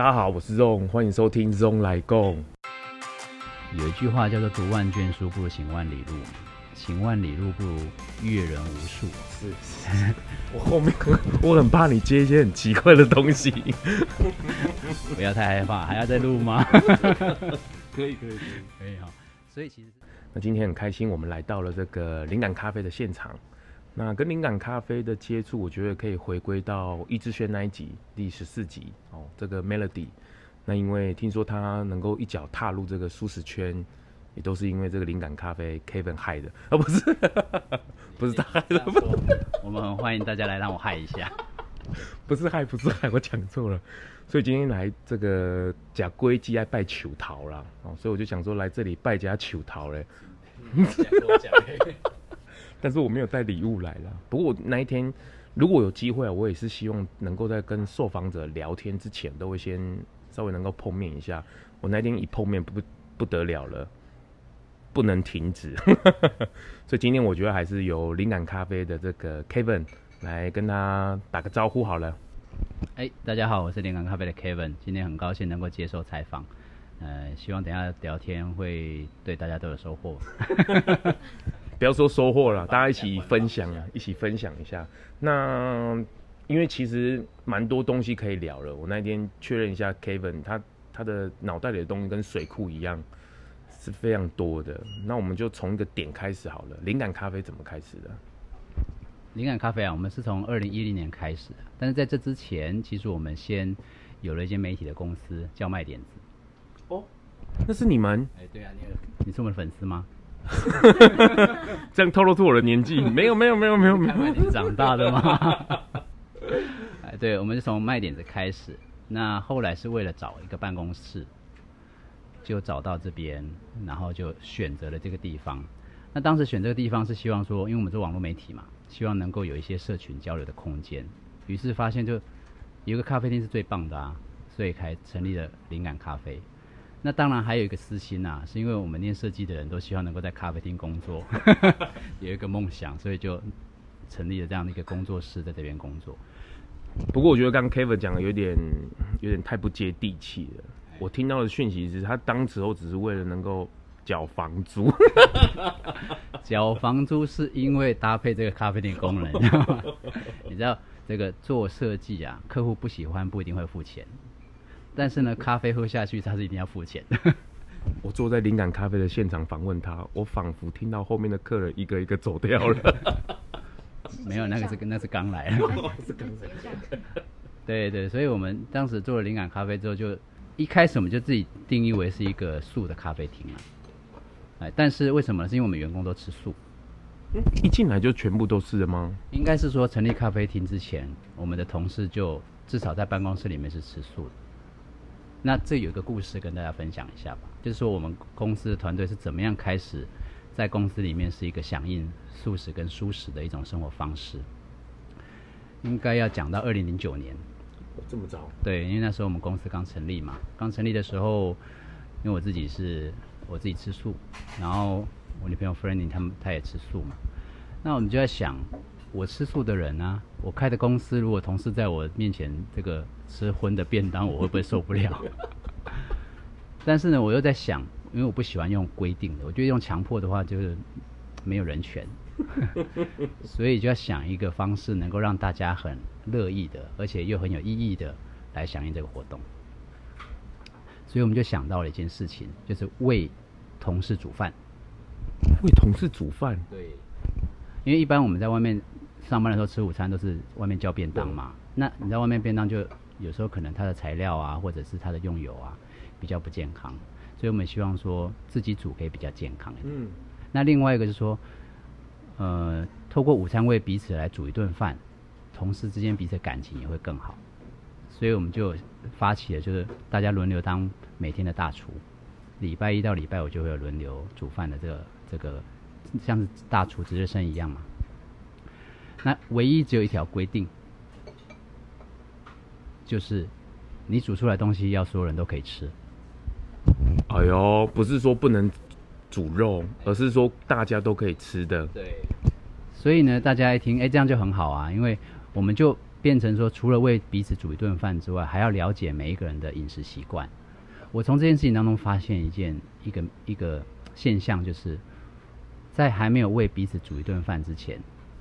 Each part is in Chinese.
大家好，我是 Zong，欢迎收听 Zong 来共。有一句话叫做“读万卷书不如行万里路”，行万里路不如阅人无数。是，是，我后面 我很怕你接一些很奇怪的东西，不要太害怕，还要再录吗？可以，可以，可以，可以哈。所以其实，那今天很开心，我们来到了这个灵感咖啡的现场。那跟灵感咖啡的接触，我觉得可以回归到易志轩那一集第十四集哦，这个 Melody。那因为听说他能够一脚踏入这个舒适圈，也都是因为这个灵感咖啡 Kevin 害的，啊不是，不是他害的。我们很欢迎大家来让我害一下，不是害，不是害，我讲错了。所以今天来这个假龟鸡来拜求桃啦，哦，所以我就想说来这里拜假求桃嘞。但是我没有带礼物来了。不过我那一天如果有机会啊，我也是希望能够在跟受访者聊天之前，都会先稍微能够碰面一下。我那天一碰面不不得了了，不能停止。所以今天我觉得还是由灵感咖啡的这个 Kevin 来跟他打个招呼好了。哎、欸，大家好，我是灵感咖啡的 Kevin，今天很高兴能够接受采访。呃，希望等一下聊天会对大家都有收获。不要说收获了，大家一起分享啊，一起分享一下。那因为其实蛮多东西可以聊了。我那天确认一下，Kevin 他他的脑袋里的东西跟水库一样，是非常多的。那我们就从一个点开始好了。灵感咖啡怎么开始的？灵感咖啡啊，我们是从二零一零年开始的。但是在这之前，其实我们先有了一间媒体的公司，叫卖点子。哦，那是你们？哎，对啊，你你是我们的粉丝吗？这样透露出我的年纪？没有没有没有没有没有，你长大的吗？哎，对，我们是从卖点子开始，那后来是为了找一个办公室，就找到这边，然后就选择了这个地方。那当时选这个地方是希望说，因为我们是网络媒体嘛，希望能够有一些社群交流的空间。于是发现就有一个咖啡厅是最棒的啊，所以才成立了灵感咖啡。那当然还有一个私心呐、啊，是因为我们念设计的人都希望能够在咖啡厅工作，有一个梦想，所以就成立了这样的一个工作室，在这边工作。不过我觉得刚刚 Kevin 讲的有点有点太不接地气了。我听到的讯息是他当时候只是为了能够缴房租，缴房租是因为搭配这个咖啡店功能，你知道这个做设计啊，客户不喜欢不一定会付钱。但是呢，咖啡喝下去，他是一定要付钱的。我坐在灵感咖啡的现场访问他，我仿佛听到后面的客人一个一个走掉了。没有，那个是 那是刚来的。对对，所以我们当时做了灵感咖啡之后，就一开始我们就自己定义为是一个素的咖啡厅了。哎，但是为什么呢？是因为我们员工都吃素。一进来就全部都是的吗？应该是说，成立咖啡厅之前，我们的同事就至少在办公室里面是吃素的。那这有一个故事跟大家分享一下吧，就是说我们公司的团队是怎么样开始在公司里面是一个响应素食跟舒食的一种生活方式。应该要讲到二零零九年，这么早？对，因为那时候我们公司刚成立嘛，刚成立的时候，因为我自己是我自己吃素，然后我女朋友 Franny 他们她也吃素嘛，那我们就在想。我吃素的人啊，我开的公司，如果同事在我面前这个吃荤的便当，我会不会受不了？但是呢，我又在想，因为我不喜欢用规定的，我觉得用强迫的话就是没有人权，所以就要想一个方式，能够让大家很乐意的，而且又很有意义的来响应这个活动。所以我们就想到了一件事情，就是为同事煮饭。为同事煮饭？对，因为一般我们在外面。上班的时候吃午餐都是外面叫便当嘛，那你在外面便当就有时候可能它的材料啊，或者是它的用油啊比较不健康，所以我们希望说自己煮可以比较健康一点。嗯，那另外一个是说，呃，透过午餐为彼此来煮一顿饭，同事之间彼此感情也会更好，所以我们就发起了就是大家轮流当每天的大厨，礼拜一到礼拜五就会有轮流煮饭的这个这个像是大厨值日生一样嘛。那唯一只有一条规定，就是你煮出来东西要所有人都可以吃。哎呦，不是说不能煮肉，而是说大家都可以吃的。对。所以呢，大家一听，哎，这样就很好啊，因为我们就变成说，除了为彼此煮一顿饭之外，还要了解每一个人的饮食习惯。我从这件事情当中发现一件一个一个现象，就是在还没有为彼此煮一顿饭之前，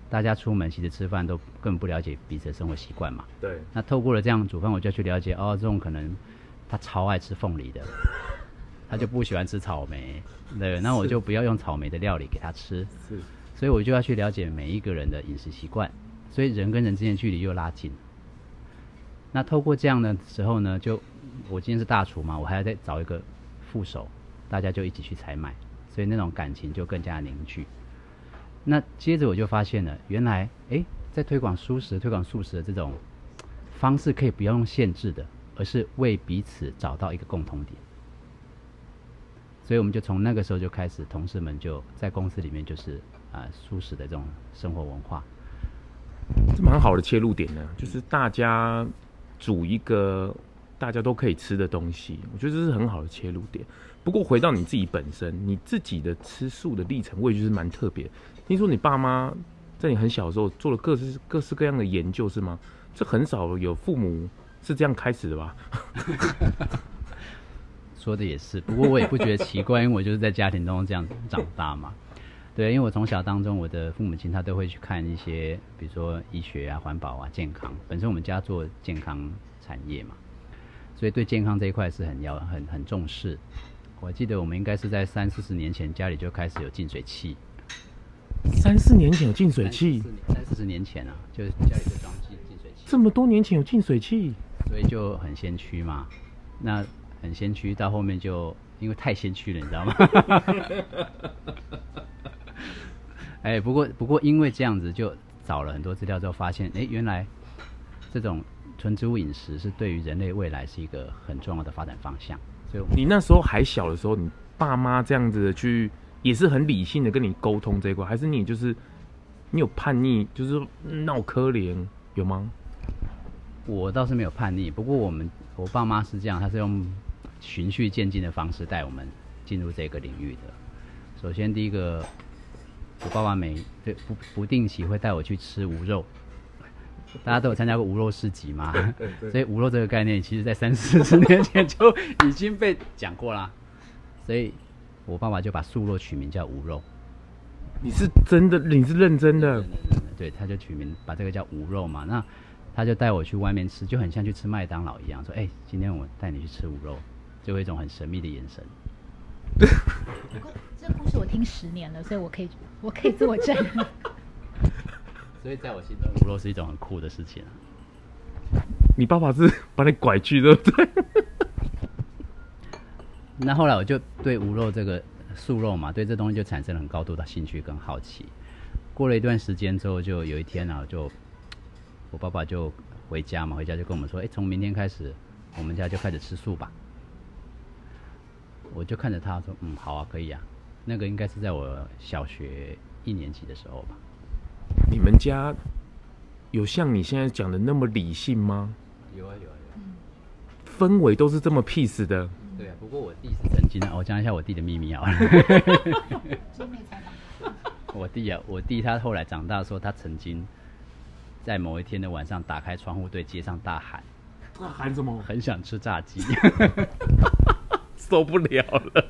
大家出门其实吃饭都根本不了解彼此的生活习惯嘛。对。那透过了这样煮饭，我就要去了解哦，这种可能他超爱吃凤梨的，他就不喜欢吃草莓，对，那我就不要用草莓的料理给他吃。是。所以我就要去了解每一个人的饮食习惯。所以人跟人之间距离又拉近。那透过这样的时候呢，就我今天是大厨嘛，我还要再找一个副手，大家就一起去采买，所以那种感情就更加凝聚。那接着我就发现了，原来诶，在推广素食、推广素食的这种方式，可以不要用限制的，而是为彼此找到一个共同点。所以我们就从那个时候就开始，同事们就在公司里面就是啊、素食的这种生活文化。这蛮好的切入点呢，就是大家煮一个大家都可以吃的东西，我觉得这是很好的切入点。不过回到你自己本身，你自己的吃素的历程，我也觉得蛮特别。听说你爸妈在你很小的时候做了各式各式各样的研究，是吗？这很少有父母是这样开始的吧？说的也是，不过我也不觉得奇怪，因为我就是在家庭当中这样长大嘛。对，因为我从小当中，我的父母亲他都会去看一些，比如说医学啊、环保啊、健康。本身我们家做健康产业嘛，所以对健康这一块是很要很很重视。我记得我们应该是在三四十年前家里就开始有净水器。三四年前有净水器？三四十年前啊，就家里就装净净水器。这么多年前有净水器，所以就很先驱嘛。那很先驱，到后面就因为太先驱了，你知道吗？哎、欸，不过不过，因为这样子就找了很多资料之后，发现，哎、欸，原来这种纯植物饮食是对于人类未来是一个很重要的发展方向。所以，你那时候还小的时候，你爸妈这样子去，也是很理性的跟你沟通这一块，还是你就是你有叛逆，就是闹可怜有吗？我倒是没有叛逆，不过我们我爸妈是这样，他是用循序渐进的方式带我们进入这个领域的。首先，第一个。我爸爸每对不不定期会带我去吃无肉，大家都有参加过无肉市集嘛？所以无肉这个概念，其实在三四十年前就已经被讲过啦。所以我爸爸就把素肉取名叫无肉。你是真的？你是认真的？对，他就取名把这个叫无肉嘛。那他就带我去外面吃，就很像去吃麦当劳一样，说：“哎、欸，今天我带你去吃无肉。”就有一种很神秘的眼神。这故事我听十年了，所以我可以。我可以作证，所以在我心中，无肉是一种很酷的事情啊。你爸爸是把你拐去，对不对？那后来我就对无肉这个素肉嘛，对这东西就产生了很高度的兴趣跟好奇。过了一段时间之后，就有一天啊，就我爸爸就回家嘛，回家就跟我们说：“哎，从明天开始，我们家就开始吃素吧。”我就看着他说：“嗯，好啊，可以啊。”那个应该是在我小学一年级的时候吧。你们家有像你现在讲的那么理性吗？有啊有啊有啊。氛围都是这么 peace 的。对啊，不过我弟是曾经啊，我讲一下我弟的秘密啊。我弟啊，我弟他后来长大说，他曾经在某一天的晚上打开窗户对街上大喊：“喊什么？很想吃炸鸡，受不了了。”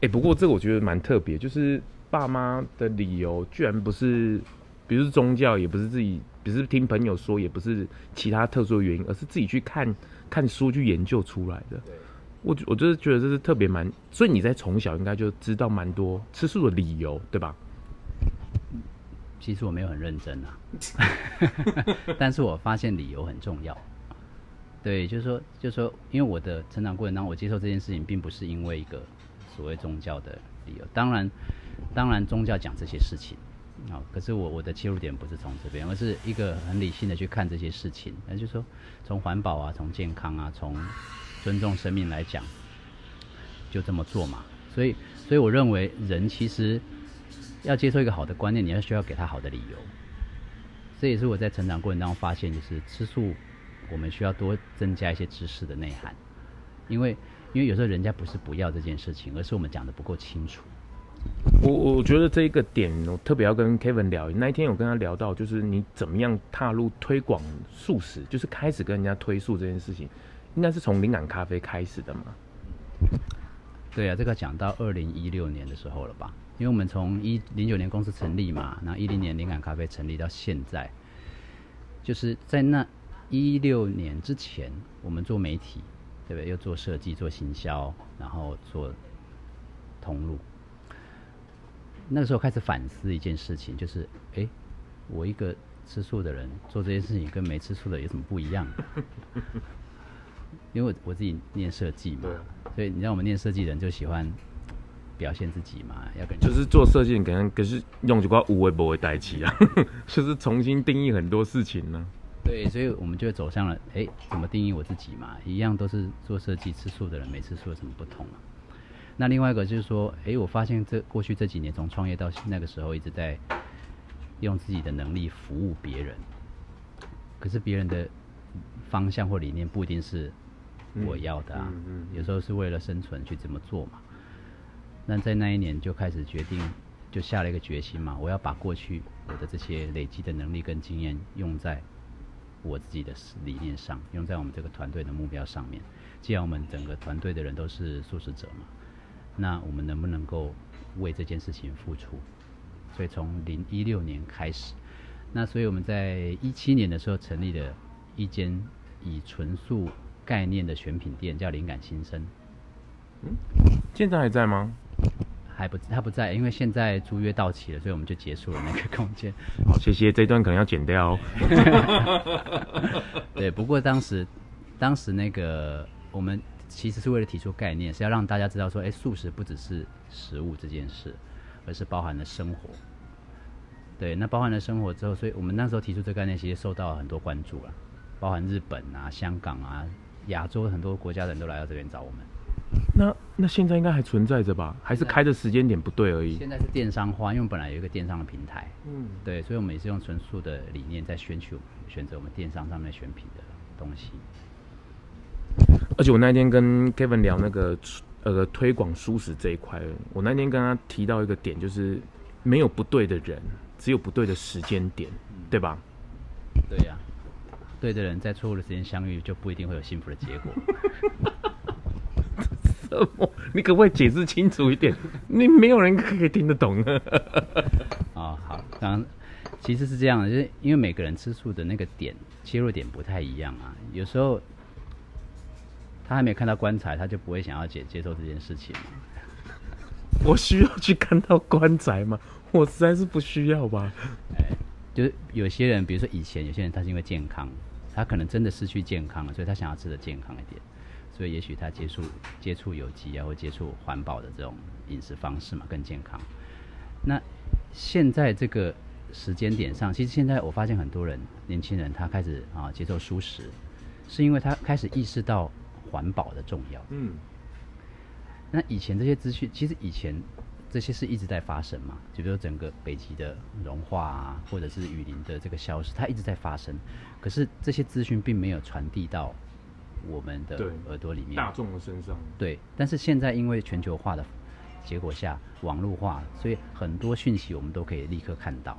哎、欸，不过这个我觉得蛮特别，就是爸妈的理由居然不是，比如是宗教，也不是自己，不是听朋友说，也不是其他特殊的原因，而是自己去看看书去研究出来的。对，我我就是觉得这是特别蛮，所以你在从小应该就知道蛮多吃素的理由，对吧？其实我没有很认真啊，但是我发现理由很重要。对，就是说，就是说，因为我的成长过程当中，我接受这件事情，并不是因为一个。所谓宗教的理由，当然，当然宗教讲这些事情，啊，可是我我的切入点不是从这边，而是一个很理性的去看这些事情，那就是说，从环保啊，从健康啊，从尊重生命来讲，就这么做嘛。所以，所以我认为人其实要接受一个好的观念，你要需要给他好的理由。这也是我在成长过程当中发现，就是吃素，我们需要多增加一些知识的内涵，因为。因为有时候人家不是不要这件事情，而是我们讲的不够清楚。我我觉得这一个点，我特别要跟 Kevin 聊。那一天有跟他聊到，就是你怎么样踏入推广素食，就是开始跟人家推素这件事情，应该是从灵感咖啡开始的嘛？对啊，这个讲到二零一六年的时候了吧？因为我们从一零九年公司成立嘛，然后一零年灵感咖啡成立到现在，就是在那一六年之前，我们做媒体，对不对？又做设计、做行销，然后做通路。那个时候开始反思一件事情，就是，哎，我一个吃素的人做这件事情跟没吃素的有什么不一样？因为我我自己念设计嘛，所以你知道我们念设计人就喜欢表现自己嘛，要跟就是做设计，可能可是用几块无为不为代替啊，就是重新定义很多事情呢。对，所以我们就走向了，哎，怎么定义我自己嘛？一样都是做设计，吃素的人没吃素有什么不同啊？那另外一个就是说，诶，我发现这过去这几年，从创业到那个时候，一直在用自己的能力服务别人。可是别人的方向或理念不一定是我要的啊，嗯嗯嗯、有时候是为了生存去这么做嘛。那在那一年就开始决定，就下了一个决心嘛，我要把过去我的这些累积的能力跟经验用在我自己的理念上，用在我们这个团队的目标上面。既然我们整个团队的人都是素食者嘛。那我们能不能够为这件事情付出？所以从零一六年开始，那所以我们在一七年的时候成立了一间以纯素概念的选品店，叫灵感新生。嗯，现在还在吗？还不，他不在，因为现在租约到期了，所以我们就结束了那个空间。好，谢谢，这一段可能要剪掉哦。对，不过当时，当时那个我们。其实是为了提出概念，是要让大家知道说，哎，素食不只是食物这件事，而是包含了生活。对，那包含了生活之后，所以我们那时候提出这个概念，其实受到了很多关注了，包含日本啊、香港啊、亚洲很多国家的人都来到这边找我们。那那现在应该还存在着吧？还是开的时间点不对而已？现在是电商化，因为我们本来有一个电商的平台，嗯，对，所以我们也是用纯素的理念在选取、选择我们电商上面选品的东西。而且我那天跟 Kevin 聊那个呃推广舒适这一块，我那天跟他提到一个点，就是没有不对的人，只有不对的时间点，对吧？对呀、啊，对的人在错误的时间相遇，就不一定会有幸福的结果。什么？你可不可以解释清楚一点？你没有人可以听得懂。啊，好，刚刚其实是这样的，就是因为每个人吃醋的那个点切入点不太一样啊，有时候。他还没看到棺材，他就不会想要接接受这件事情。我需要去看到棺材吗？我实在是不需要吧。哎，就是有些人，比如说以前有些人，他是因为健康，他可能真的失去健康了，所以他想要吃的健康一点，所以也许他接触接触有机啊，或接触环保的这种饮食方式嘛，更健康。那现在这个时间点上，其实现在我发现很多人，年轻人他开始啊接受素食，是因为他开始意识到。环保的重要。嗯，那以前这些资讯，其实以前这些是一直在发生嘛，就比如整个北极的融化啊，或者是雨林的这个消失，它一直在发生。可是这些资讯并没有传递到我们的耳朵里面，大众的身上。对，但是现在因为全球化的结果下，网络化，所以很多讯息我们都可以立刻看到。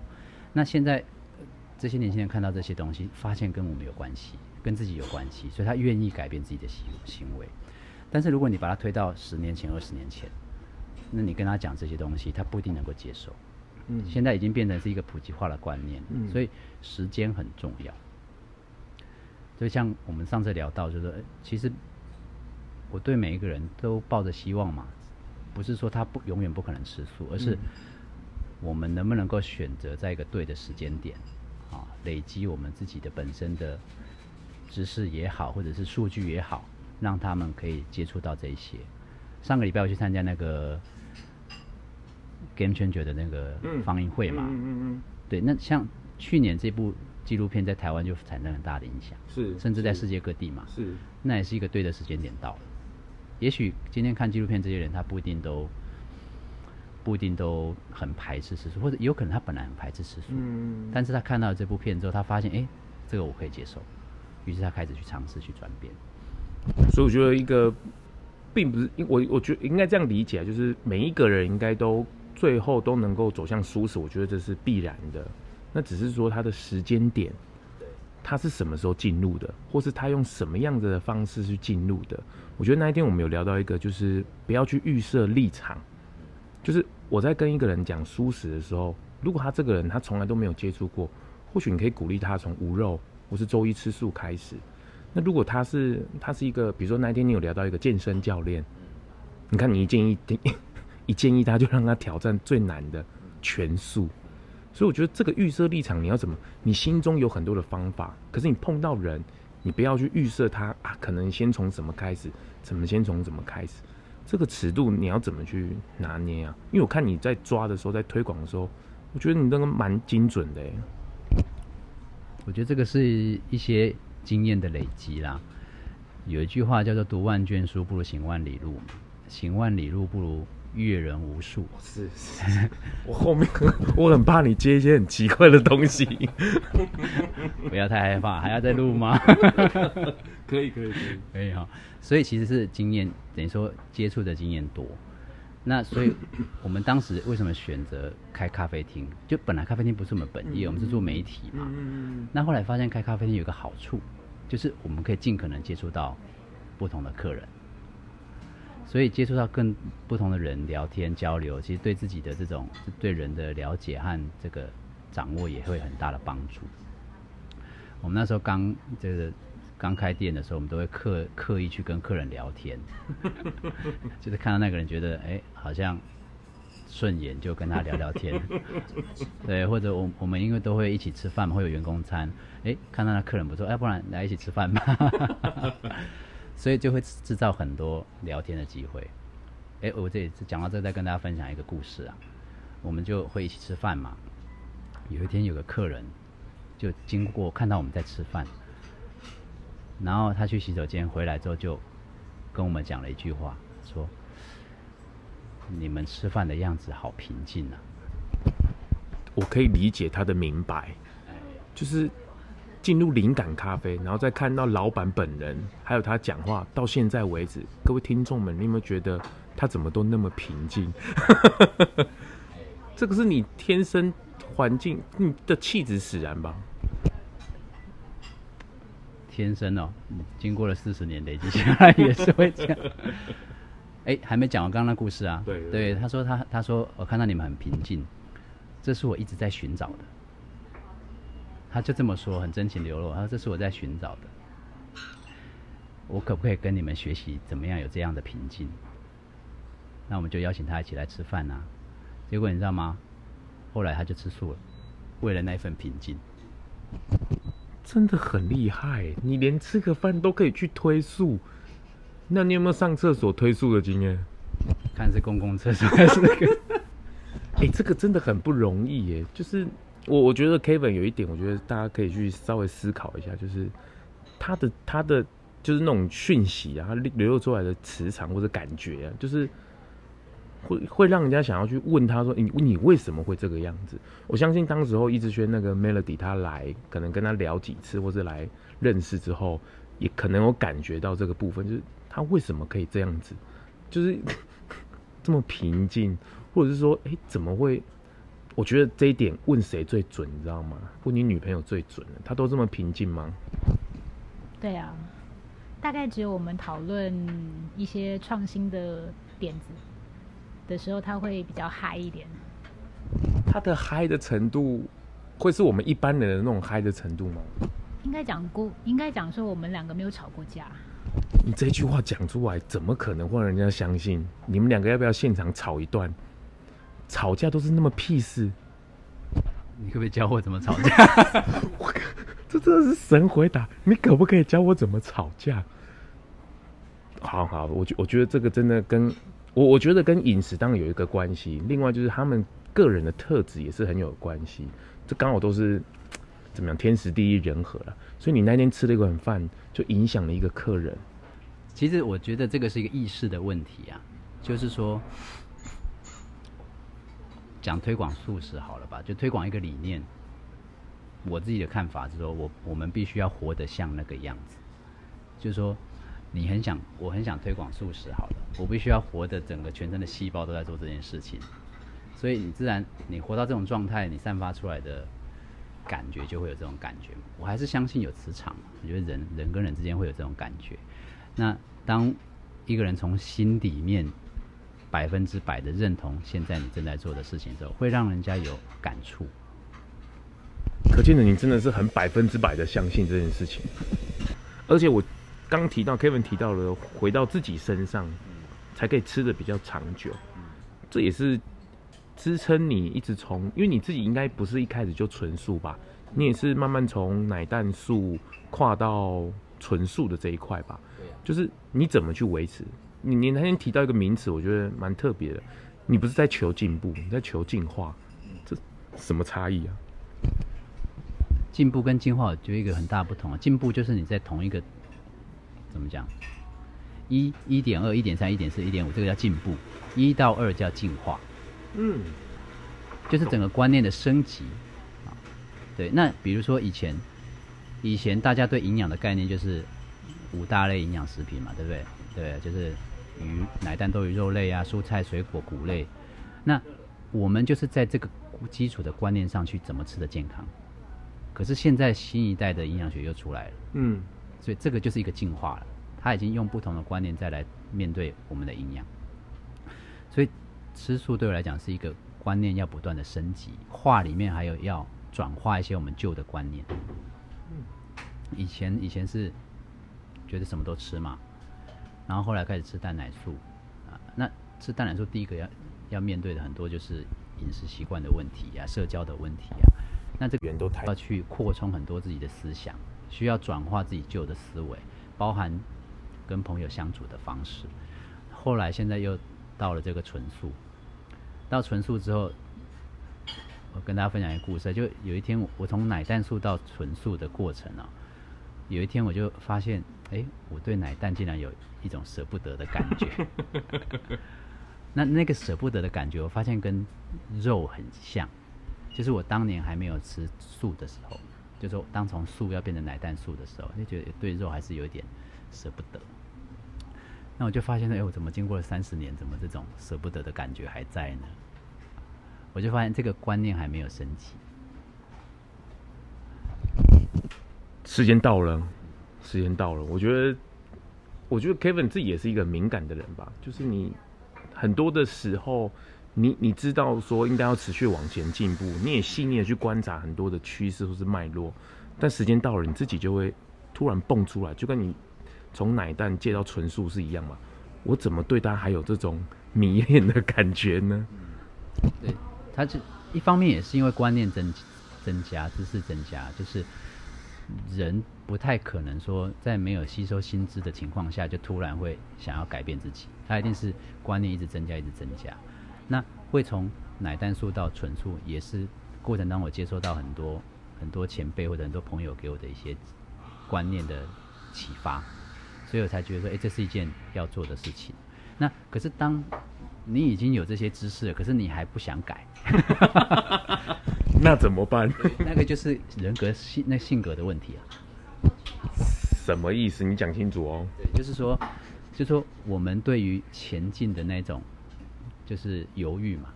那现在这些年轻人看到这些东西，发现跟我们有关系。跟自己有关系，所以他愿意改变自己的行行为。但是如果你把他推到十年前、二十年前，那你跟他讲这些东西，他不一定能够接受。嗯，现在已经变成是一个普及化的观念，嗯，所以时间很重要。所以像我们上次聊到，就是说，其实我对每一个人都抱着希望嘛，不是说他不永远不可能吃素，而是我们能不能够选择在一个对的时间点，啊，累积我们自己的本身的。知识也好，或者是数据也好，让他们可以接触到这些。上个礼拜我去参加那个 Game Changer 的那个放映会嘛，嗯嗯嗯，嗯，对，那像去年这部纪录片在台湾就产生很大的影响，是，甚至在世界各地嘛，是，那也是一个对的时间点到了。也许今天看纪录片这些人，他不一定都不一定都很排斥吃素，或者有可能他本来很排斥吃素，嗯，但是他看到这部片之后，他发现，哎，这个我可以接受。于是他开始去尝试去转变，所以我觉得一个并不是，我我觉得应该这样理解，就是每一个人应该都最后都能够走向舒适，我觉得这是必然的。那只是说他的时间点，他是什么时候进入的，或是他用什么样子的方式去进入的。我觉得那一天我们有聊到一个，就是不要去预设立场。就是我在跟一个人讲舒适的时候，如果他这个人他从来都没有接触过，或许你可以鼓励他从无肉我是周一吃素开始。那如果他是他是一个，比如说那一天你有聊到一个健身教练，你看你一建议 一建议他就让他挑战最难的全素，所以我觉得这个预设立场你要怎么？你心中有很多的方法，可是你碰到人，你不要去预设他啊，可能先从什么开始，怎么先从怎么开始，这个尺度你要怎么去拿捏啊？因为我看你在抓的时候，在推广的时候，我觉得你那个蛮精准的。我觉得这个是一些。经验的累积啦，有一句话叫做“读万卷书不如行万里路”，行万里路不如阅人无数。是，是，我后面 我很怕你接一些很奇怪的东西，不要太害怕，还要再录吗？可以，可以，可以，可以哈。所以其实是经验，等于说接触的经验多。那所以我们当时为什么选择开咖啡厅？就本来咖啡厅不是我们本业，我们是做媒体嘛。那后来发现开咖啡厅有个好处，就是我们可以尽可能接触到不同的客人，所以接触到更不同的人聊天交流，其实对自己的这种对人的了解和这个掌握也会有很大的帮助。我们那时候刚这个。刚开店的时候，我们都会刻刻意去跟客人聊天，就是看到那个人觉得哎、欸，好像顺眼，就跟他聊聊天。对，或者我我们因为都会一起吃饭嘛，会有员工餐，哎、欸，看到那客人不错，哎，不然来一起吃饭吧。所以就会制造很多聊天的机会。哎、欸，我这里讲到这，再跟大家分享一个故事啊。我们就会一起吃饭嘛。有一天有个客人就经过看到我们在吃饭。然后他去洗手间回来之后，就跟我们讲了一句话，说：“你们吃饭的样子好平静啊。”我可以理解他的明白，就是进入灵感咖啡，然后再看到老板本人，还有他讲话，到现在为止，各位听众们，你有没有觉得他怎么都那么平静？这个是你天生环境，你的气质使然吧？天生哦，经过了四十年累积下来 也是会这样。哎、欸，还没讲完刚刚的故事啊。对，对，对，他说他他说我看到你们很平静，这是我一直在寻找的。他就这么说，很真情流露。他说这是我在寻找的。我可不可以跟你们学习怎么样有这样的平静？那我们就邀请他一起来吃饭啊。结果你知道吗？后来他就吃素了，为了那份平静。真的很厉害，你连吃个饭都可以去推速。那你有没有上厕所推速的经验？看是公共厕所还是那个？哎、欸，这个真的很不容易耶。就是我我觉得 Kevin 有一点，我觉得大家可以去稍微思考一下，就是他的他的就是那种讯息啊，他流露出来的磁场或者感觉啊，就是。会会让人家想要去问他说，你你为什么会这个样子？我相信当时候易志轩那个 Melody 他来，可能跟他聊几次或是来认识之后，也可能有感觉到这个部分，就是他为什么可以这样子，就是 这么平静，或者是说，哎，怎么会？我觉得这一点问谁最准，你知道吗？问你女朋友最准了，他都这么平静吗？对啊，大概只有我们讨论一些创新的点子。的时候，他会比较嗨一点。他的嗨的程度，会是我们一般人的那种嗨的程度吗？应该讲过，应该讲说我们两个没有吵过架。你这句话讲出来，怎么可能会让人家相信？你们两个要不要现场吵一段？吵架都是那么屁事。你可不可以教我怎么吵架？我 这真的是神回答。你可不可以教我怎么吵架？好好，我觉我觉得这个真的跟。我我觉得跟饮食当然有一个关系，另外就是他们个人的特质也是很有关系，这刚好都是怎么样天时地利人和了。所以你那天吃了一碗饭，就影响了一个客人。其实我觉得这个是一个意识的问题啊，就是说讲推广素食好了吧，就推广一个理念。我自己的看法是说，我我们必须要活得像那个样子，就是说。你很想，我很想推广素食，好了，我必须要活的整个全身的细胞都在做这件事情，所以你自然你活到这种状态，你散发出来的感觉就会有这种感觉。我还是相信有磁场，我觉得人人跟人之间会有这种感觉。那当一个人从心里面百分之百的认同现在你正在做的事情之后，会让人家有感触。可见的你真的是很百分之百的相信这件事情。而且我刚提到 Kevin 提到了回到自己身上，才可以吃的比较长久。这也是支撑你一直从，因为你自己应该不是一开始就纯素吧？你也是慢慢从奶蛋素跨到纯素的这一块吧？就是你怎么去维持？你你那天提到一个名词，我觉得蛮特别的。你不是在求进步，你在求进化，这什么差异啊？进步跟进化就一个很大不同啊。进步就是你在同一个怎么讲？一、一点二、一点三、一点四、一点五，这个叫进步；一到二叫进化。嗯，就是整个观念的升级啊。对，那比如说以前，以前大家对营养的概念就是五大类营养食品嘛，对不对？对，就是鱼、奶、蛋、豆、鱼、肉类啊，蔬菜、水果、谷类。那我们就是在这个基础的观念上去怎么吃的健康。可是现在新一代的营养学又出来了，嗯，所以这个就是一个进化了。他已经用不同的观念再来面对我们的营养，所以吃素对我来讲是一个观念要不断的升级，化里面还有要转化一些我们旧的观念。以前以前是觉得什么都吃嘛，然后后来开始吃蛋奶素啊，那吃蛋奶素第一个要要面对的很多就是饮食习惯的问题呀、啊，社交的问题呀、啊，那这个人都要去扩充很多自己的思想，需要转化自己旧的思维，包含。跟朋友相处的方式，后来现在又到了这个纯素。到纯素之后，我跟大家分享一个故事。就有一天，我从奶蛋素到纯素的过程啊，有一天我就发现，哎，我对奶蛋竟然有一种舍不得的感觉。那那个舍不得的感觉，我发现跟肉很像，就是我当年还没有吃素的时候，就是说当从素要变成奶蛋素的时候，就觉得对肉还是有一点舍不得。那我就发现，哎，我怎么经过了三十年，怎么这种舍不得的感觉还在呢？我就发现这个观念还没有升级。时间到了，时间到了。我觉得，我觉得 Kevin 自己也是一个敏感的人吧。就是你很多的时候，你你知道说应该要持续往前进步，你也细腻的去观察很多的趋势或是脉络，但时间到了，你自己就会突然蹦出来，就跟你。从奶蛋戒到纯素是一样吗？我怎么对他还有这种迷恋的感觉呢？对，他这一方面也是因为观念增增加，知识增加，就是人不太可能说在没有吸收新知的情况下就突然会想要改变自己，他一定是观念一直增加，一直增加。那会从奶蛋素到纯素，也是过程当中我接收到很多很多前辈或者很多朋友给我的一些观念的启发。所以我才觉得说，哎、欸，这是一件要做的事情。那可是当你已经有这些知识了，可是你还不想改，那怎么办？那个就是人格性那性格的问题啊。什么意思？你讲清楚哦。对，就是说，就是说我们对于前进的那种就是犹豫嘛。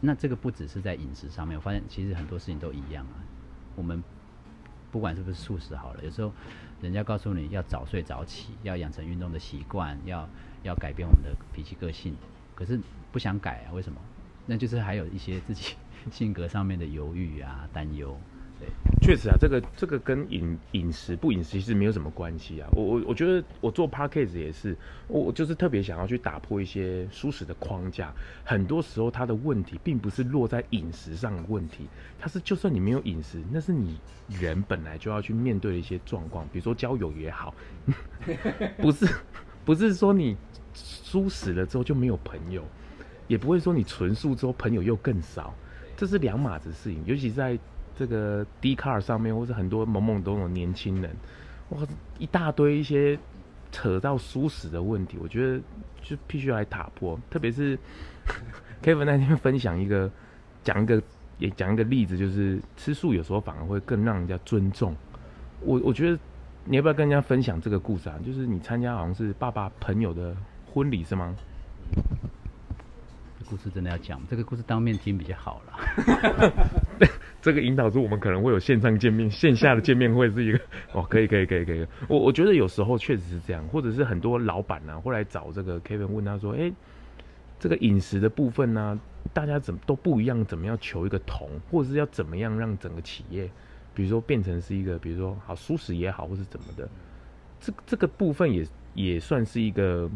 那这个不只是在饮食上面，我发现其实很多事情都一样啊。我们不管是不是素食好了，有时候。人家告诉你要早睡早起，要养成运动的习惯，要要改变我们的脾气个性，可是不想改啊？为什么？那就是还有一些自己 性格上面的犹豫啊、担忧。确实啊，这个这个跟饮饮食不饮食其实没有什么关系啊。我我我觉得我做 Podcast 也是，我我就是特别想要去打破一些舒适的框架。很多时候，它的问题并不是落在饮食上的问题，它是就算你没有饮食，那是你人本来就要去面对的一些状况，比如说交友也好，不是不是说你蔬食了之后就没有朋友，也不会说你纯素之后朋友又更少，这是两码子事情，尤其在。这个 Dcard 上面，或是很多懵懵懂懂的年轻人，哇，一大堆一些扯到蔬食的问题，我觉得就必须要来打破。特别是 Kevin 那天分享一个，讲一个也讲一个例子，就是吃素有时候反而会更让人家尊重。我我觉得你要不要跟人家分享这个故事啊？就是你参加好像是爸爸朋友的婚礼是吗？故事真的要讲，这个故事当面听比较好了。这个引导出我们可能会有线上见面，线下的见面会是一个 哦，可以可以可以可以。我我觉得有时候确实是这样，或者是很多老板啊会来找这个 Kevin 问他说，哎，这个饮食的部分呢、大家怎么都不一样，怎么样求一个同，或者是要怎么样让整个企业，比如说变成是一个，比如说好舒适也好，或是怎么的，这这个部分也也算是一个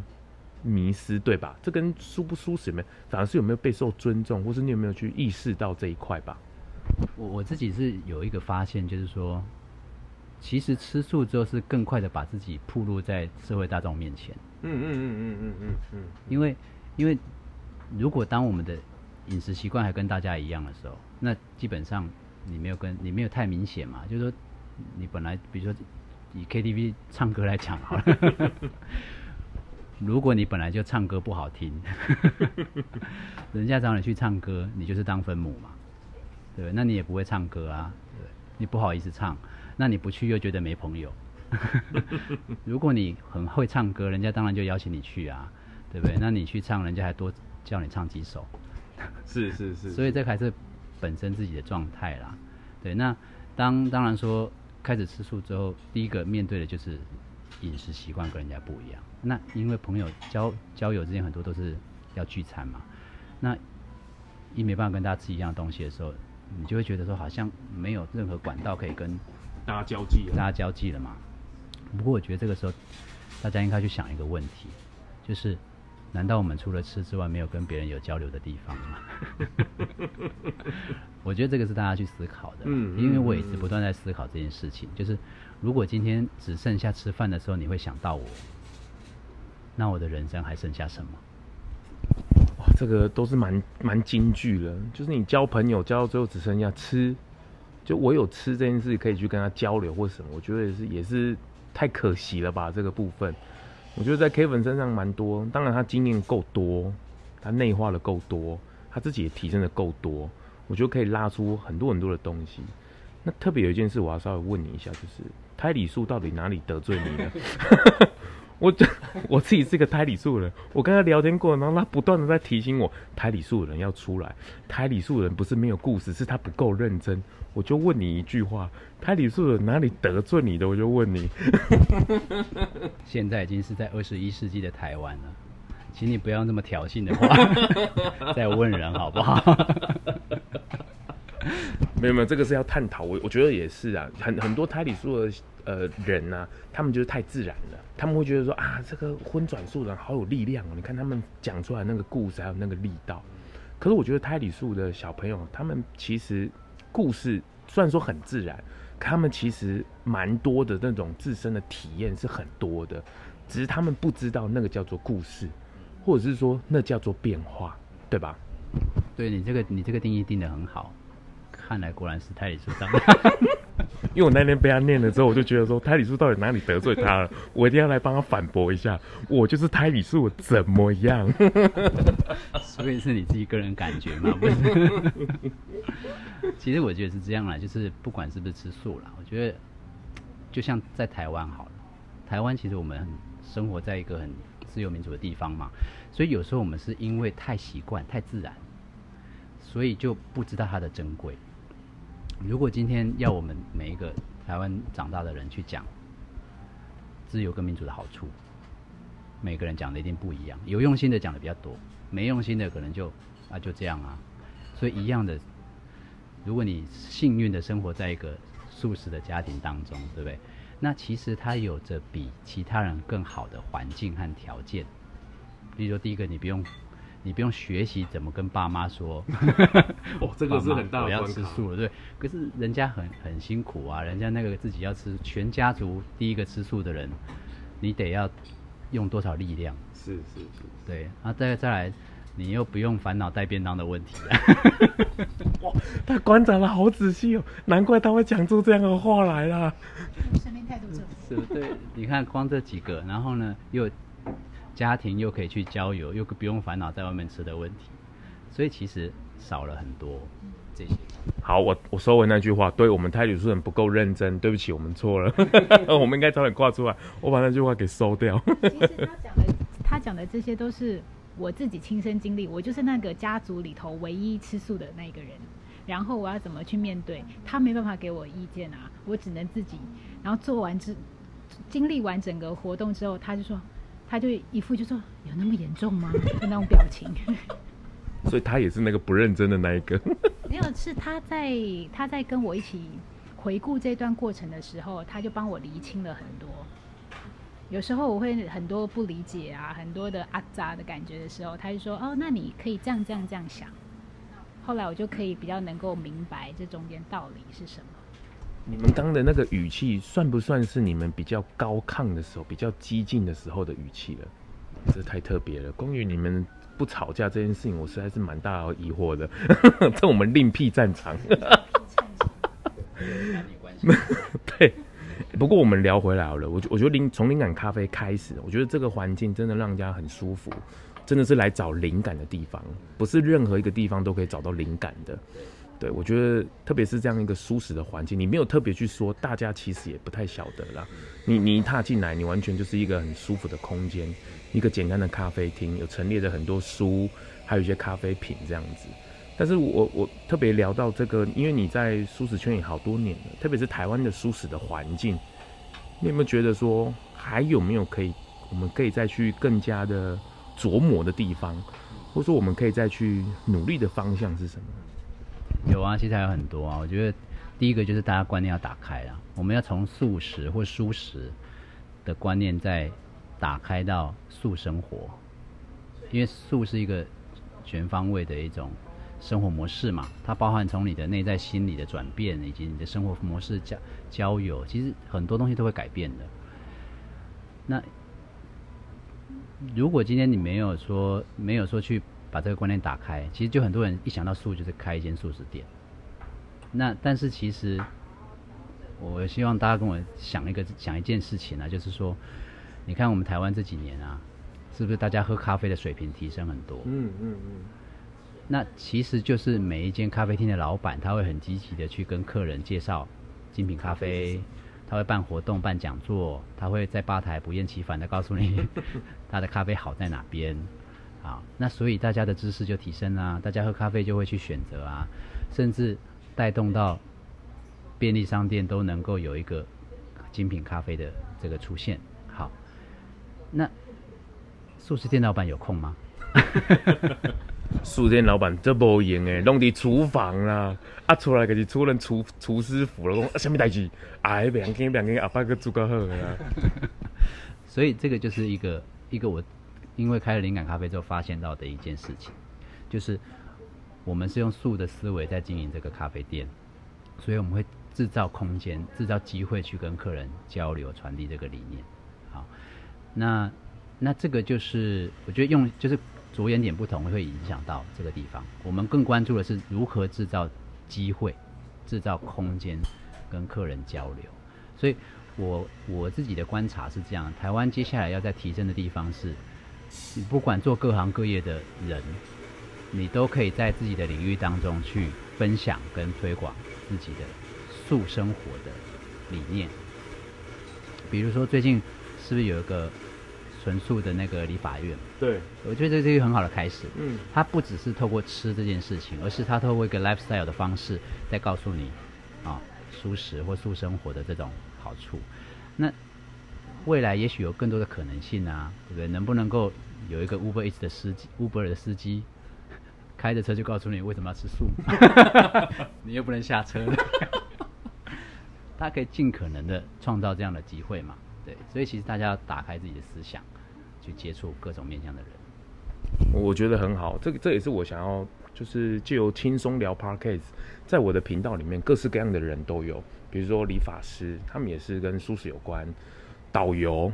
迷失，对吧？这跟舒不舒适没，反而是有没有备受尊重，或是你有没有去意识到这一块吧？我我自己是有一个发现，就是说，其实吃素之后是更快的把自己暴露在社会大众面前。嗯嗯嗯嗯嗯嗯嗯。因为因为如果当我们的饮食习惯还跟大家一样的时候，那基本上你没有跟你没有太明显嘛，就是说你本来比如说以 KTV 唱歌来讲好了，如果你本来就唱歌不好听，人家找你去唱歌，你就是当分母嘛。对，那你也不会唱歌啊，对，你不好意思唱，那你不去又觉得没朋友。如果你很会唱歌，人家当然就邀请你去啊，对不对？那你去唱，人家还多叫你唱几首。是是是。所以这还是本身自己的状态啦。对，那当当然说开始吃素之后，第一个面对的就是饮食习惯跟人家不一样。那因为朋友交交友之间很多都是要聚餐嘛，那一没办法跟大家吃一样的东西的时候。你就会觉得说，好像没有任何管道可以跟大家交际，大家交际了嘛。不过我觉得这个时候，大家应该去想一个问题，就是，难道我们除了吃之外，没有跟别人有交流的地方吗？我觉得这个是大家去思考的。嗯，因为我一直不断在思考这件事情，就是如果今天只剩下吃饭的时候，你会想到我，那我的人生还剩下什么？这个都是蛮蛮金句的，就是你交朋友交到最后只剩下吃，就我有吃这件事可以去跟他交流或什么，我觉得也是也是太可惜了吧。这个部分，我觉得在 Kevin 身上蛮多，当然他经验够多，他内化的够多，他自己也提升的够多，我觉得可以拉出很多很多的东西。那特别有一件事，我要稍微问你一下，就是胎里素到底哪里得罪你了？我我自己是个胎里素人，我跟他聊天过，然后他不断的在提醒我，胎里素人要出来。胎里素人不是没有故事，是他不够认真。我就问你一句话，胎里素人哪里得罪你的？我就问你。现在已经是在二十一世纪的台湾了，请你不要那么挑衅的话 再问人好不好？没有没有，这个是要探讨。我我觉得也是啊，很很多胎里素的呃人呢、他们就是太自然了。他们会觉得说啊，这个荤转素人好有力量哦！你看他们讲出来那个故事，还有那个力道。可是我觉得胎里素的小朋友，他们其实故事虽然说很自然，可他们其实蛮多的那种自身的体验是很多的，只是他们不知道那个叫做故事，或者是说那叫做变化，对吧？对，你这个你这个定义定得很好。看来果然是胎里素长 因为我那天被他念了之后，我就觉得说胎里素到底哪里得罪他了？我一定要来帮他反驳一下。我就是胎里素，怎么样？所以是你自己个人感觉吗？不是。其实我觉得是这样啦，就是不管是不是吃素啦，我觉得就像在台湾好了，台湾其实我们很生活在一个很自由民主的地方嘛，所以有时候我们是因为太习惯、太自然，所以就不知道它的珍贵。如果今天要我们每一个台湾长大的人去讲自由跟民主的好处，每个人讲的一定不一样。有用心的讲的比较多，没用心的可能就啊就这样啊。所以一样的，如果你幸运的生活在一个素食的家庭当中，对不对？那其实他有着比其他人更好的环境和条件。比如说，第一个你不用。你不用学习怎么跟爸妈说，哦，这个是很大的关卡。我要吃素了，对。可是人家很很辛苦啊，人家那个自己要吃，全家族第一个吃素的人，你得要用多少力量？是是是，对。啊再再来，你又不用烦恼带便当的问题。哇，他观察的好仔细哦，难怪他会讲出这样的话来啦。生命态度正，是不对？你看光这几个，然后呢又。家庭又可以去郊游，又不用烦恼在外面吃的问题，所以其实少了很多这些。好，我我收回那句话，对我们胎里素人不够认真，对不起，我们错了，我们应该早点挂出来，我把那句话给收掉。其实他讲的，他讲的这些都是我自己亲身经历，我就是那个家族里头唯一吃素的那个人。然后我要怎么去面对？他没办法给我意见啊，我只能自己。然后做完之，经历完整个活动之后，他就说，他就一副就说有那么严重吗？就那种表情。所以他也是那个不认真的那一个。没有，是他在他在跟我一起回顾这段过程的时候，他就帮我厘清了很多。有时候我会很多不理解啊，很多的阿扎的感觉的时候，他就说：“哦，那你可以这样这样这样想。”后来我就可以比较能够明白这中间道理是什么。你们刚的那个语气，算不算是你们比较高亢的时候、比较激进的时候的语气了？这太特别了。关于你们不吵架这件事情，我实在是蛮大疑惑的。这我们另辟战场。对。不过我们聊回来好了，我我觉得灵从灵感咖啡开始，我觉得这个环境真的让人家很舒服，真的是来找灵感的地方，不是任何一个地方都可以找到灵感的。对，我觉得特别是这样一个舒适的环境，你没有特别去说，大家其实也不太晓得啦。你你一踏进来，你完全就是一个很舒服的空间，一个简单的咖啡厅，有陈列着很多书，还有一些咖啡品这样子。但是我我特别聊到这个，因为你在舒适圈也好多年了，特别是台湾的舒适的环境，你有没有觉得说还有没有可以我们可以再去更加的琢磨的地方，或者说我们可以再去努力的方向是什么？有啊，其实还有很多啊。我觉得第一个就是大家观念要打开了，我们要从素食或蔬食的观念再打开到素生活，因为素是一个全方位的一种。生活模式嘛，它包含从你的内在心理的转变，以及你的生活模式交交友，其实很多东西都会改变的。那如果今天你没有说没有说去把这个观念打开，其实就很多人一想到素就是开一间素食店。那但是其实我希望大家跟我想一个想一件事情呢，就是说，你看我们台湾这几年啊，是不是大家喝咖啡的水平提升很多？嗯嗯嗯。那其实就是每一间咖啡厅的老板，他会很积极的去跟客人介绍精品咖啡，他会办活动、办讲座，他会在吧台不厌其烦的告诉你 他的咖啡好在哪边。好，那所以大家的知识就提升啦，大家喝咖啡就会去选择啊，甚至带动到便利商店都能够有一个精品咖啡的这个出现。好，那素食店老板有空吗？素店老板这无用诶，弄伫厨房啦，啊出来就是出人厨厨师傅了，讲啊什么代志？哎，别紧别紧，阿爸个煮个好啦。所以这个就是一个一个我因为开了灵感咖啡之后发现到的一件事情，就是我们是用素的思维在经营这个咖啡店，所以我们会制造空间、制造机会去跟客人交流、传递这个理念。好，那那这个就是我觉得用就是。着眼点不同，会影响到这个地方。我们更关注的是如何制造机会、制造空间，跟客人交流。所以我我自己的观察是这样：台湾接下来要在提升的地方是，你不管做各行各业的人，你都可以在自己的领域当中去分享跟推广自己的素生活的理念。比如说，最近是不是有一个？纯素的那个理法院，对，我觉得这是一个很好的开始。嗯，它不只是透过吃这件事情，而是它透过一个 lifestyle 的方式，在告诉你啊，素食或素生活的这种好处。那未来也许有更多的可能性啊，对不对？能不能够有一个 Uber H 的司机，Uber 的司机开着车就告诉你为什么要吃素，你又不能下车，他可以尽可能的创造这样的机会嘛？对，所以其实大家要打开自己的思想，去接触各种面向的人。我觉得很好，这个这也是我想要，就是借由轻松聊 Podcast，在我的频道里面，各式各样的人都有，比如说理发师，他们也是跟素食有关；导游，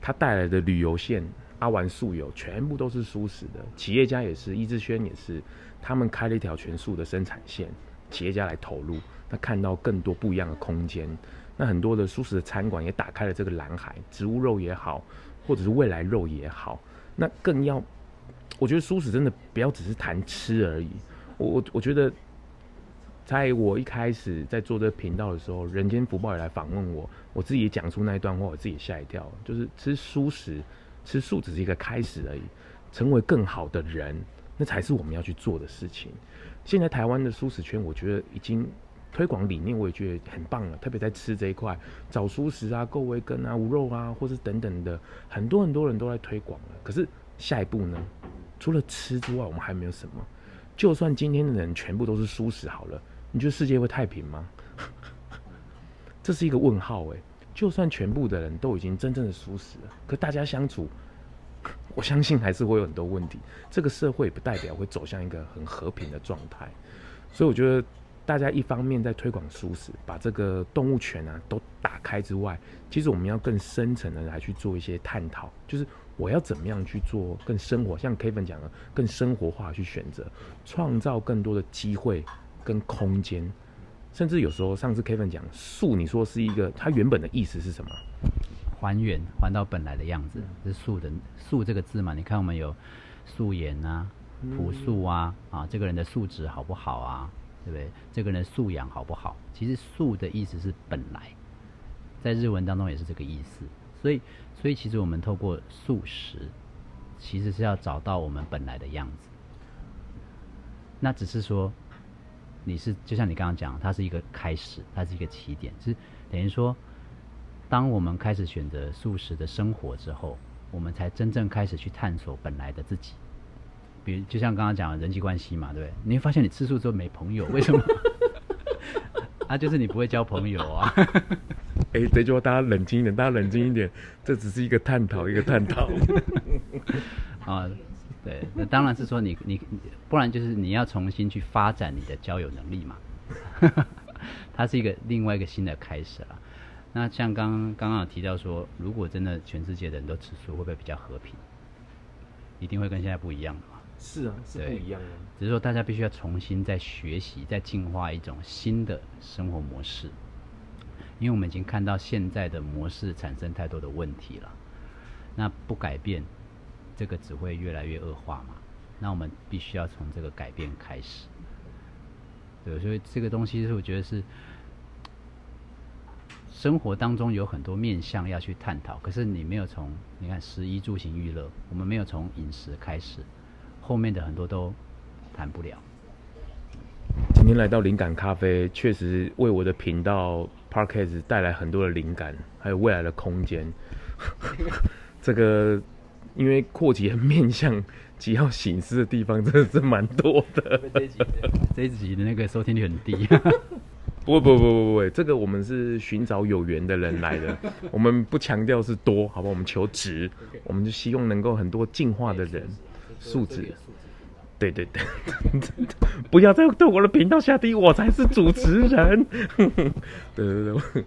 他带来的旅游线，阿玩素游，全部都是素食的；企业家也是，易志轩也是，他们开了一条全素的生产线，企业家来投入，他看到更多不一样的空间。那很多的素食的餐馆也打开了这个蓝海，植物肉也好，或者是未来肉也好，那更要，我觉得素食真的不要只是谈吃而已。我我我觉得，在我一开始在做这个频道的时候，人间福报也来访问我，我自己也讲出那一段话，我自己吓一跳，就是吃素食、吃素只是一个开始而已。成为更好的人，那才是我们要去做的事情。现在台湾的蔬食圈，我觉得已经推广理念，我也觉得很棒了。特别在吃这一块，早蔬食啊、够味根啊、无肉啊，或是等等的，很多很多人都在推广了。可是下一步呢？除了吃之外，我们还没有什么。就算今天的人全部都是蔬食好了，你觉得世界会太平吗？这是一个问号哎。就算全部的人都已经真正的蔬食了，可大家相处。我相信还是会有很多问题，这个社会不代表会走向一个很和平的状态，所以我觉得大家一方面在推广蔬食，把这个动物权啊都打开之外，其实我们要更深层的来去做一些探讨，就是我要怎么样去做更生活，像 K 粉讲的更生活化去选择，创造更多的机会跟空间，甚至有时候上次 Kevin 讲素，你说是一个它原本的意思是什么？还原，还到本来的样子，是素的“素”这个字嘛？你看我们有素颜啊、朴素啊，啊，这个人的素质好不好啊？对不对？这个人的素养好不好？其实“素”的意思是本来，在日文当中也是这个意思。所以，所以其实我们透过素食，其实是要找到我们本来的样子。那只是说，你是就像你刚刚讲，它是一个开始，它是一个起点，是等于说。当我们开始选择素食的生活之后，我们才真正开始去探索本来的自己。比如，就像刚刚讲的人际关系嘛，对不对？你会发现你吃素之后没朋友，为什么？啊，就是你不会交朋友啊。哎、欸，这句话大家冷静一点，大家冷静一点，这只是一个探讨，一个探讨。啊，对，那当然是说你你，不然就是你要重新去发展你的交友能力嘛。它是一个另外一个新的开始了。那像刚刚刚有提到说，如果真的全世界的人都吃素，会不会比较和平？一定会跟现在不一样的嘛？是啊，是不一样的。只是说大家必须要重新再学习、再进化一种新的生活模式，因为我们已经看到现在的模式产生太多的问题了。那不改变，这个只会越来越恶化嘛。那我们必须要从这个改变开始。对，所以这个东西是我觉得是。生活当中有很多面向要去探讨，可是你没有从你看食衣住行娱乐，我们没有从饮食开始，后面的很多都谈不了。今天来到灵感咖啡，确实为我的频道 Parkes 带来很多的灵感，还有未来的空间。这个因为扩及的面向及要醒思的地方，真的是蛮多的。这一集的这一集的那个收听率很低。不不不不不，这个我们是寻找有缘的人来的，我们不强调是多，好吧？我们求值，我们就希望能够很多进化的人，素质，对对对，不要再对我的频道下低，我才是主持人。对对对，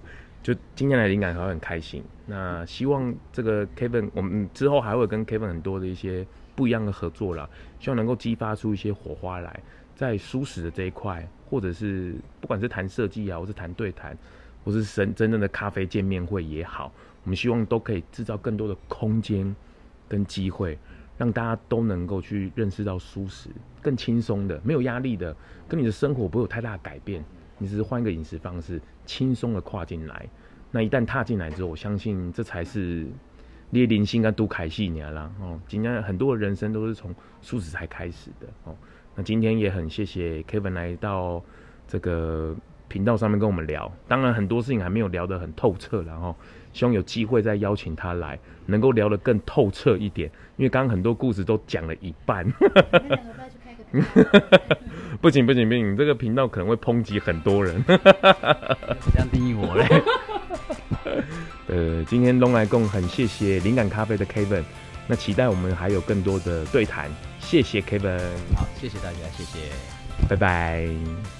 就今天来灵感还会很开心。那希望这个 Kevin，我们之后还会跟 Kevin 很多的一些不一样的合作啦，希望能够激发出一些火花来，在舒适的这一块。或者是不管是谈设计啊，或是谈对谈，或是真真正的咖啡见面会也好，我们希望都可以制造更多的空间跟机会，让大家都能够去认识到舒适，更轻松的，没有压力的，跟你的生活不会有太大的改变，你只是换一个饮食方式，轻松的跨进来。那一旦踏进来之后，我相信这才是列灵性跟杜凯西尼啦哦，今天很多的人生都是从素食才开始的哦。那今天也很谢谢 Kevin 来到这个频道上面跟我们聊，当然很多事情还没有聊得很透彻，然后希望有机会再邀请他来，能够聊得更透彻一点，因为刚刚很多故事都讲了一半。不行不行不行，这个频道可能会抨击很多人。这样定义我嘞？呃，今天龙来共很谢谢灵感咖啡的 Kevin，那期待我们还有更多的对谈。谢谢 Kevin，好，谢谢大家，谢谢，拜拜。